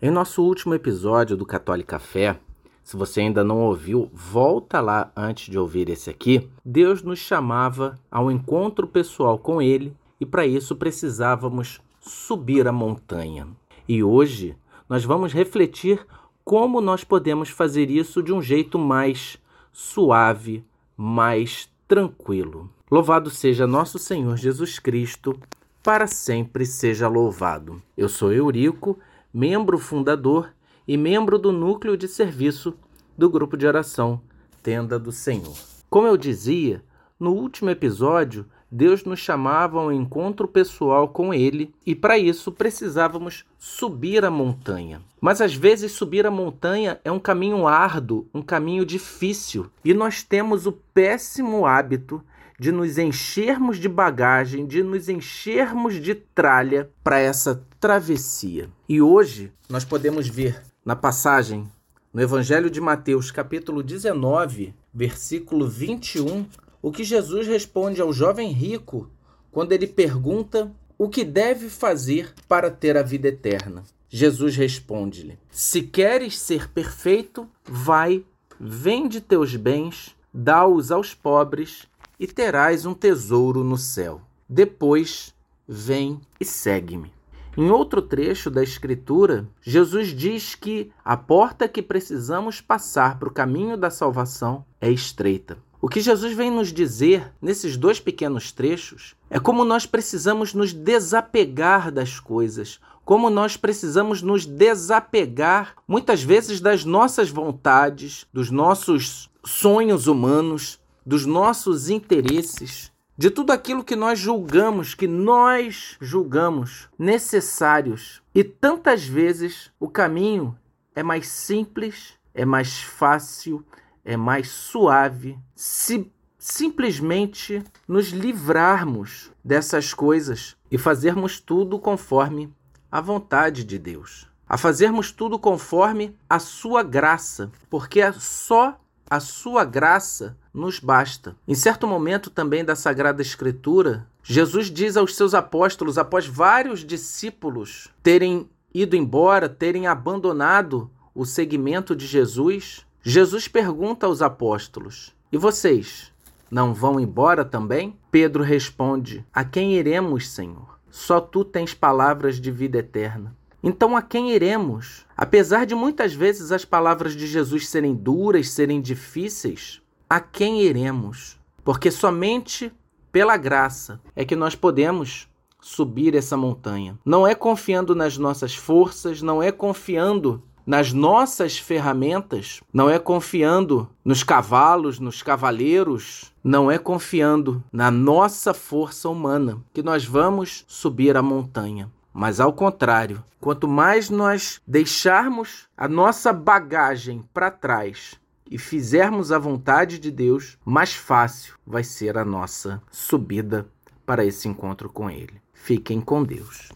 Em nosso último episódio do Católico Café, se você ainda não ouviu, volta lá antes de ouvir esse aqui. Deus nos chamava ao encontro pessoal com Ele e para isso precisávamos subir a montanha. E hoje nós vamos refletir como nós podemos fazer isso de um jeito mais suave, mais tranquilo. Louvado seja nosso Senhor Jesus Cristo, para sempre seja louvado. Eu sou Eurico membro fundador e membro do núcleo de serviço do grupo de oração Tenda do Senhor. Como eu dizia, no último episódio, Deus nos chamava ao encontro pessoal com Ele e para isso precisávamos subir a montanha. Mas às vezes subir a montanha é um caminho árduo, um caminho difícil e nós temos o péssimo hábito de nos enchermos de bagagem, de nos enchermos de tralha para essa travessia. E hoje nós podemos ver na passagem no Evangelho de Mateus, capítulo 19, versículo 21, o que Jesus responde ao jovem rico quando ele pergunta o que deve fazer para ter a vida eterna. Jesus responde-lhe: Se queres ser perfeito, vai, vende teus bens, dá-os aos pobres e terás um tesouro no céu. Depois, vem e segue-me. Em outro trecho da Escritura, Jesus diz que a porta que precisamos passar para o caminho da salvação é estreita. O que Jesus vem nos dizer nesses dois pequenos trechos é como nós precisamos nos desapegar das coisas, como nós precisamos nos desapegar muitas vezes das nossas vontades, dos nossos sonhos humanos, dos nossos interesses, de tudo aquilo que nós julgamos, que nós julgamos necessários. E tantas vezes o caminho é mais simples, é mais fácil, é mais suave se simplesmente nos livrarmos dessas coisas e fazermos tudo conforme a vontade de Deus. A fazermos tudo conforme a sua graça, porque é só a sua graça nos basta. Em certo momento também da Sagrada Escritura, Jesus diz aos seus apóstolos, após vários discípulos terem ido embora, terem abandonado o seguimento de Jesus, Jesus pergunta aos apóstolos: E vocês não vão embora também? Pedro responde: A quem iremos, Senhor? Só tu tens palavras de vida eterna. Então a quem iremos? Apesar de muitas vezes as palavras de Jesus serem duras, serem difíceis, a quem iremos? Porque somente pela graça é que nós podemos subir essa montanha. Não é confiando nas nossas forças, não é confiando nas nossas ferramentas, não é confiando nos cavalos, nos cavaleiros, não é confiando na nossa força humana que nós vamos subir a montanha. Mas ao contrário, quanto mais nós deixarmos a nossa bagagem para trás e fizermos a vontade de Deus, mais fácil vai ser a nossa subida para esse encontro com Ele. Fiquem com Deus.